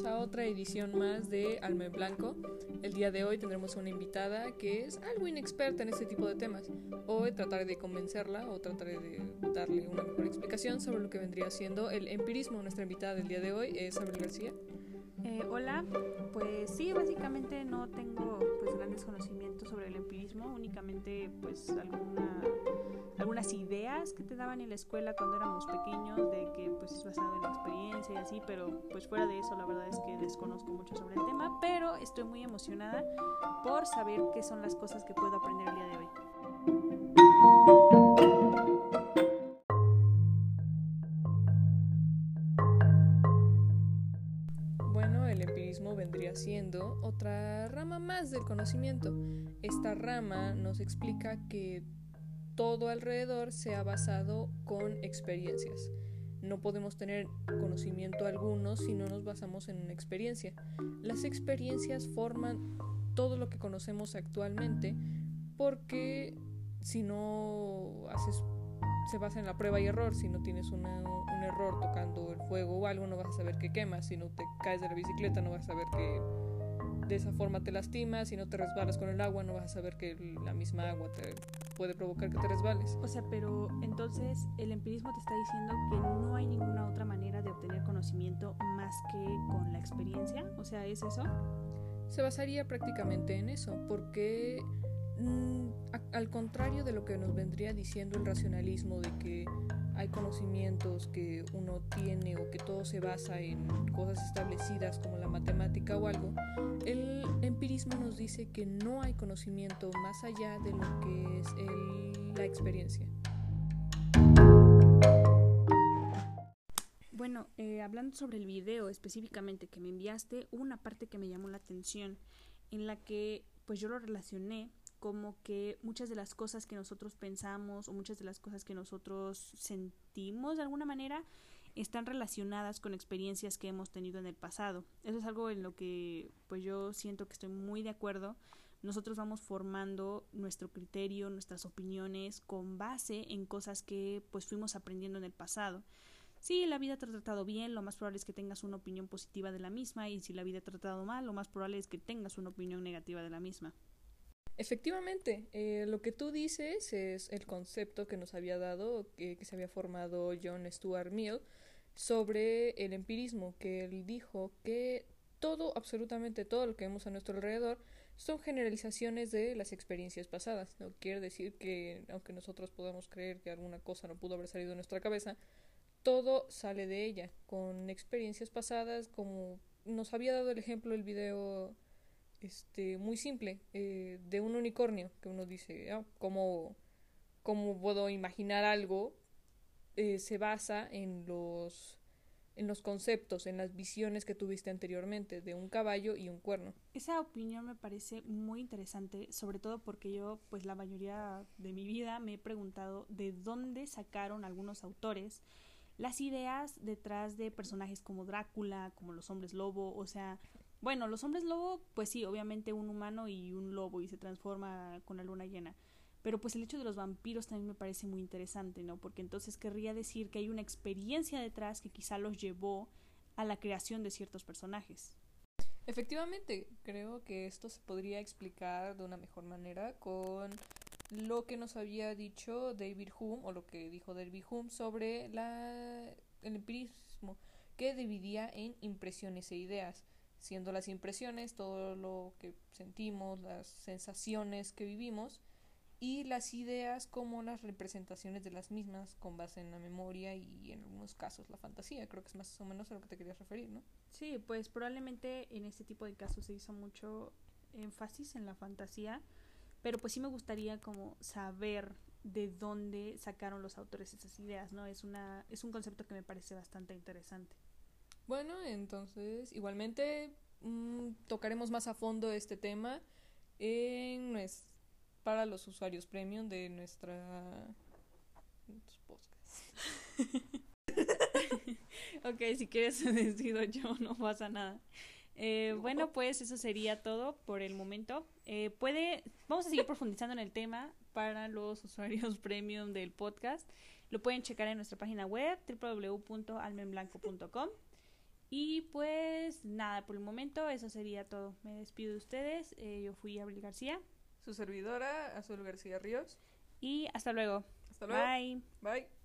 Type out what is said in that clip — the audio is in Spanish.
bienvenidos a otra edición más de Alma en Blanco. El día de hoy tendremos una invitada que es algo inexperta en este tipo de temas. Hoy trataré de convencerla o trataré de darle una mejor explicación sobre lo que vendría siendo el empirismo. Nuestra invitada del día de hoy es Abel García. Eh, hola, pues sí, básicamente no tengo pues grandes conocimientos sobre el empirismo, únicamente pues alguna, algunas ideas que te daban en la escuela cuando éramos pequeños de que pues es basado en la experiencia y así, pero pues fuera de eso la verdad es que desconozco mucho sobre el tema, pero estoy muy emocionada por saber qué son las cosas que puedo aprender el día de hoy. Vendría siendo otra rama más del conocimiento. Esta rama nos explica que todo alrededor se ha basado con experiencias. No podemos tener conocimiento alguno si no nos basamos en una experiencia. Las experiencias forman todo lo que conocemos actualmente porque si no haces se basa en la prueba y error. Si no tienes un error tocando el fuego o algo, no vas a saber que quemas. Si no te caes de la bicicleta, no vas a saber que de esa forma te lastimas. Si no te resbalas con el agua, no vas a saber que la misma agua te puede provocar que te resbales. O sea, pero entonces el empirismo te está diciendo que no hay ninguna otra manera de obtener conocimiento más que con la experiencia. O sea, ¿es eso? Se basaría prácticamente en eso, porque al contrario de lo que nos vendría diciendo el racionalismo de que hay conocimientos que uno tiene o que todo se basa en cosas establecidas como la matemática o algo, el empirismo nos dice que no hay conocimiento más allá de lo que es la experiencia. Bueno, eh, hablando sobre el video específicamente que me enviaste, hubo una parte que me llamó la atención en la que pues yo lo relacioné como que muchas de las cosas que nosotros pensamos o muchas de las cosas que nosotros sentimos de alguna manera están relacionadas con experiencias que hemos tenido en el pasado. Eso es algo en lo que pues yo siento que estoy muy de acuerdo. Nosotros vamos formando nuestro criterio, nuestras opiniones con base en cosas que pues fuimos aprendiendo en el pasado. Si la vida te ha tratado bien, lo más probable es que tengas una opinión positiva de la misma y si la vida te ha tratado mal, lo más probable es que tengas una opinión negativa de la misma. Efectivamente, eh, lo que tú dices es el concepto que nos había dado, que, que, se había formado John Stuart Mill sobre el empirismo, que él dijo que todo, absolutamente todo lo que vemos a nuestro alrededor son generalizaciones de las experiencias pasadas. No quiere decir que, aunque nosotros podamos creer que alguna cosa no pudo haber salido de nuestra cabeza, todo sale de ella, con experiencias pasadas, como nos había dado el ejemplo el video este, muy simple, eh, de un unicornio, que uno dice, ah, ¿cómo, puedo imaginar algo? Eh, se basa en los, en los conceptos, en las visiones que tuviste anteriormente de un caballo y un cuerno. Esa opinión me parece muy interesante, sobre todo porque yo, pues la mayoría de mi vida me he preguntado de dónde sacaron algunos autores las ideas detrás de personajes como Drácula, como los hombres lobo, o sea, bueno, los hombres lobo, pues sí, obviamente un humano y un lobo y se transforma con la luna llena. Pero pues el hecho de los vampiros también me parece muy interesante, ¿no? Porque entonces querría decir que hay una experiencia detrás que quizá los llevó a la creación de ciertos personajes. Efectivamente, creo que esto se podría explicar de una mejor manera con lo que nos había dicho David Hume o lo que dijo David Hume sobre la, el empirismo que dividía en impresiones e ideas siendo las impresiones, todo lo que sentimos, las sensaciones que vivimos y las ideas como las representaciones de las mismas con base en la memoria y en algunos casos la fantasía. Creo que es más o menos a lo que te querías referir, ¿no? Sí, pues probablemente en este tipo de casos se hizo mucho énfasis en la fantasía, pero pues sí me gustaría como saber de dónde sacaron los autores esas ideas, ¿no? Es una es un concepto que me parece bastante interesante. Bueno, entonces igualmente mm, tocaremos más a fondo este tema en para los usuarios premium de nuestra ok, si quieres decido yo, no pasa nada. Eh, bueno, pues eso sería todo por el momento. Eh, puede, vamos a seguir profundizando en el tema para los usuarios premium del podcast. Lo pueden checar en nuestra página web www.almenblanco.com. Y pues nada, por el momento eso sería todo. Me despido de ustedes. Eh, yo fui Abril García. Su servidora, Azul García Ríos. Y hasta luego. Hasta luego. Bye. Bye.